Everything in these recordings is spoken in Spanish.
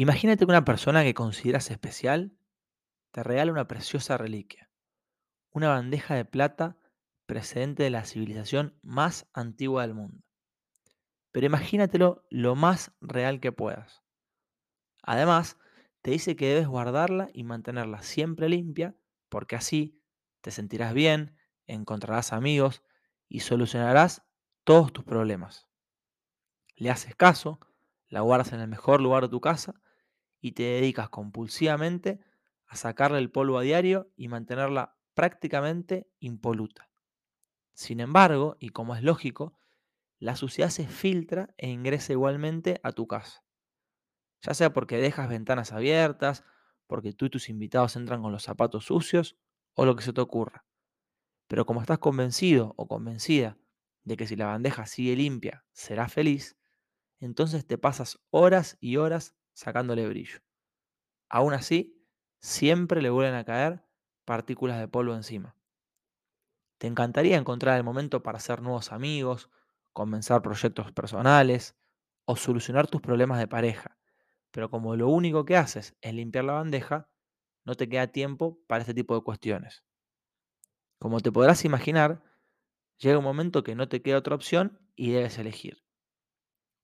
Imagínate que una persona que consideras especial te regala una preciosa reliquia, una bandeja de plata precedente de la civilización más antigua del mundo. Pero imagínatelo lo más real que puedas. Además, te dice que debes guardarla y mantenerla siempre limpia, porque así te sentirás bien, encontrarás amigos y solucionarás todos tus problemas. Le haces caso, la guardas en el mejor lugar de tu casa y te dedicas compulsivamente a sacarle el polvo a diario y mantenerla prácticamente impoluta. Sin embargo, y como es lógico, la suciedad se filtra e ingresa igualmente a tu casa. Ya sea porque dejas ventanas abiertas, porque tú y tus invitados entran con los zapatos sucios o lo que se te ocurra. Pero como estás convencido o convencida de que si la bandeja sigue limpia será feliz, entonces te pasas horas y horas sacándole brillo. Aún así, siempre le vuelven a caer partículas de polvo encima. Te encantaría encontrar el momento para hacer nuevos amigos, comenzar proyectos personales o solucionar tus problemas de pareja, pero como lo único que haces es limpiar la bandeja, no te queda tiempo para este tipo de cuestiones. Como te podrás imaginar, llega un momento que no te queda otra opción y debes elegir.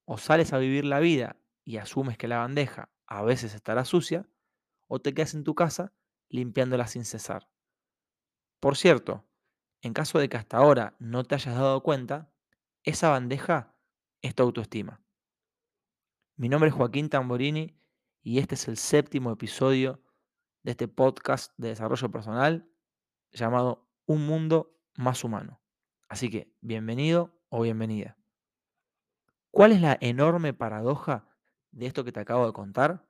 O sales a vivir la vida y asumes que la bandeja a veces estará sucia, o te quedas en tu casa limpiándola sin cesar. Por cierto, en caso de que hasta ahora no te hayas dado cuenta, esa bandeja es tu autoestima. Mi nombre es Joaquín Tamborini y este es el séptimo episodio de este podcast de desarrollo personal llamado Un Mundo Más Humano. Así que, bienvenido o bienvenida. ¿Cuál es la enorme paradoja de esto que te acabo de contar?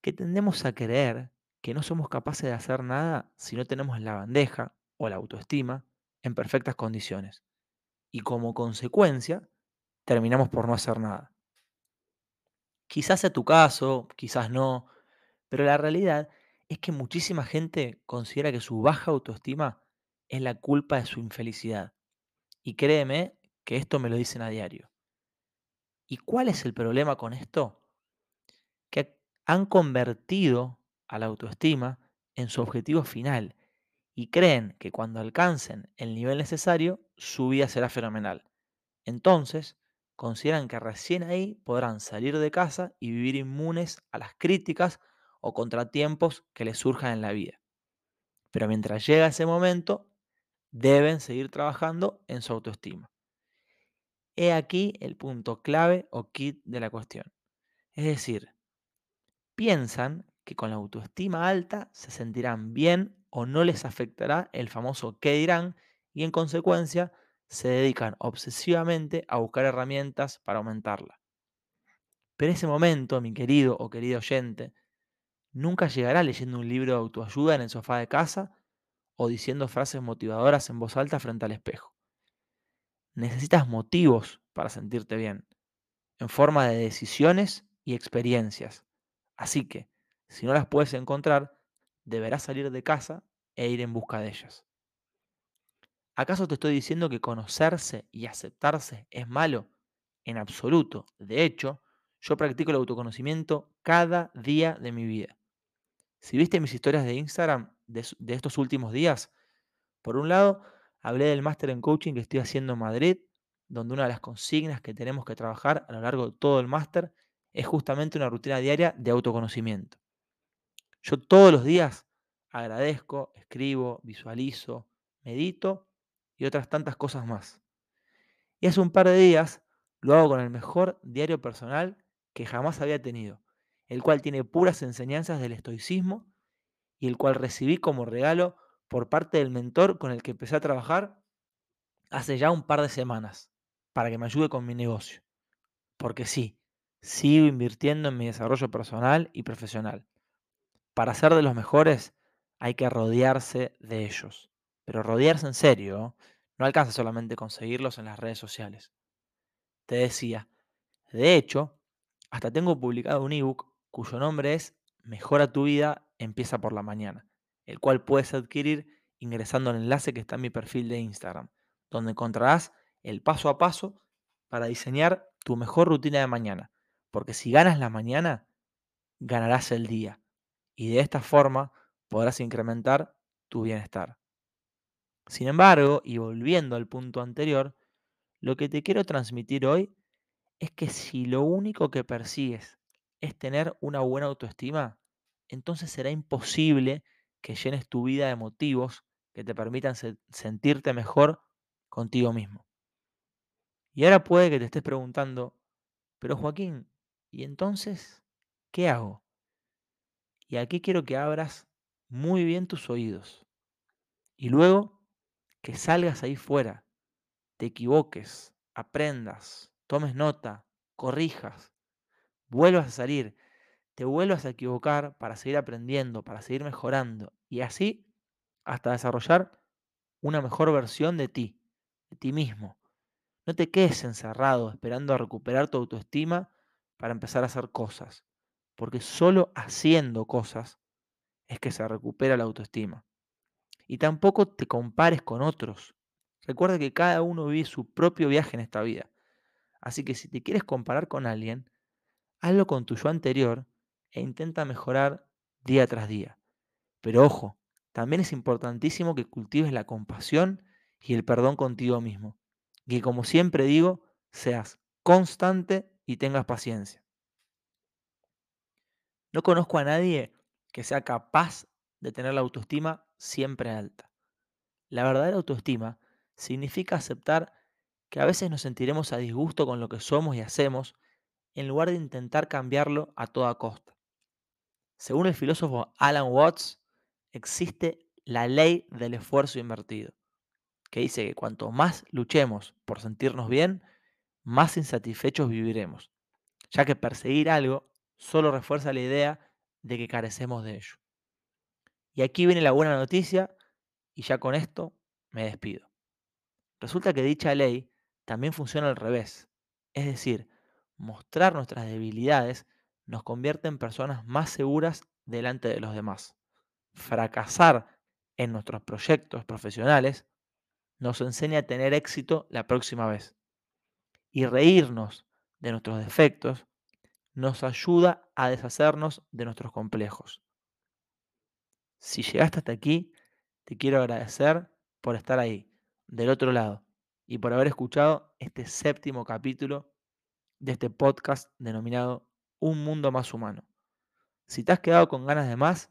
Que tendemos a creer que no somos capaces de hacer nada si no tenemos la bandeja o la autoestima en perfectas condiciones. Y como consecuencia, terminamos por no hacer nada. Quizás sea tu caso, quizás no, pero la realidad es que muchísima gente considera que su baja autoestima es la culpa de su infelicidad. Y créeme que esto me lo dicen a diario. ¿Y cuál es el problema con esto? Que han convertido a la autoestima en su objetivo final y creen que cuando alcancen el nivel necesario, su vida será fenomenal. Entonces, consideran que recién ahí podrán salir de casa y vivir inmunes a las críticas o contratiempos que les surjan en la vida. Pero mientras llega ese momento, deben seguir trabajando en su autoestima. He aquí el punto clave o kit de la cuestión. Es decir, piensan que con la autoestima alta se sentirán bien o no les afectará el famoso qué dirán y en consecuencia se dedican obsesivamente a buscar herramientas para aumentarla. Pero ese momento, mi querido o querido oyente, nunca llegará leyendo un libro de autoayuda en el sofá de casa o diciendo frases motivadoras en voz alta frente al espejo. Necesitas motivos para sentirte bien, en forma de decisiones y experiencias. Así que, si no las puedes encontrar, deberás salir de casa e ir en busca de ellas. ¿Acaso te estoy diciendo que conocerse y aceptarse es malo? En absoluto. De hecho, yo practico el autoconocimiento cada día de mi vida. Si viste mis historias de Instagram de, de estos últimos días, por un lado, hablé del máster en coaching que estoy haciendo en Madrid, donde una de las consignas que tenemos que trabajar a lo largo de todo el máster es justamente una rutina diaria de autoconocimiento. Yo todos los días agradezco, escribo, visualizo, medito y otras tantas cosas más. Y hace un par de días lo hago con el mejor diario personal que jamás había tenido, el cual tiene puras enseñanzas del estoicismo y el cual recibí como regalo por parte del mentor con el que empecé a trabajar hace ya un par de semanas, para que me ayude con mi negocio. Porque sí, sigo invirtiendo en mi desarrollo personal y profesional. Para ser de los mejores hay que rodearse de ellos. Pero rodearse en serio no alcanza solamente conseguirlos en las redes sociales. Te decía, de hecho, hasta tengo publicado un ebook cuyo nombre es Mejora tu vida, empieza por la mañana, el cual puedes adquirir ingresando al enlace que está en mi perfil de Instagram, donde encontrarás el paso a paso para diseñar tu mejor rutina de mañana. Porque si ganas la mañana, ganarás el día y de esta forma podrás incrementar tu bienestar. Sin embargo, y volviendo al punto anterior, lo que te quiero transmitir hoy es que si lo único que persigues es tener una buena autoestima, entonces será imposible que llenes tu vida de motivos que te permitan sentirte mejor contigo mismo. Y ahora puede que te estés preguntando, pero Joaquín, ¿y entonces qué hago? Y aquí quiero que abras muy bien tus oídos. Y luego que salgas ahí fuera, te equivoques, aprendas, tomes nota, corrijas, vuelvas a salir, te vuelvas a equivocar para seguir aprendiendo, para seguir mejorando y así hasta desarrollar una mejor versión de ti, de ti mismo. No te quedes encerrado esperando a recuperar tu autoestima para empezar a hacer cosas, porque solo haciendo cosas es que se recupera la autoestima. Y tampoco te compares con otros. Recuerda que cada uno vive su propio viaje en esta vida. Así que si te quieres comparar con alguien, hazlo con tu yo anterior e intenta mejorar día tras día. Pero ojo, también es importantísimo que cultives la compasión y el perdón contigo mismo. Y que como siempre digo, seas constante y tengas paciencia. No conozco a nadie que sea capaz de tener la autoestima siempre alta. La verdadera autoestima significa aceptar que a veces nos sentiremos a disgusto con lo que somos y hacemos en lugar de intentar cambiarlo a toda costa. Según el filósofo Alan Watts, existe la ley del esfuerzo invertido, que dice que cuanto más luchemos por sentirnos bien, más insatisfechos viviremos, ya que perseguir algo solo refuerza la idea de que carecemos de ello. Y aquí viene la buena noticia y ya con esto me despido. Resulta que dicha ley también funciona al revés, es decir, mostrar nuestras debilidades nos convierte en personas más seguras delante de los demás. Fracasar en nuestros proyectos profesionales nos enseña a tener éxito la próxima vez. Y reírnos de nuestros defectos nos ayuda a deshacernos de nuestros complejos. Si llegaste hasta aquí, te quiero agradecer por estar ahí, del otro lado, y por haber escuchado este séptimo capítulo de este podcast denominado Un Mundo Más Humano. Si te has quedado con ganas de más,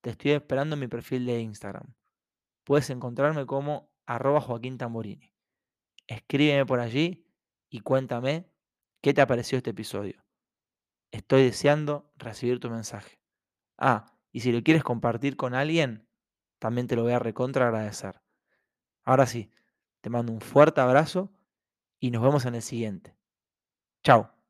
te estoy esperando en mi perfil de Instagram. Puedes encontrarme como arroba Joaquín Tamborini. Escríbeme por allí y cuéntame qué te ha parecido este episodio. Estoy deseando recibir tu mensaje. Ah, y si lo quieres compartir con alguien, también te lo voy a recontra agradecer. Ahora sí, te mando un fuerte abrazo y nos vemos en el siguiente. Chao.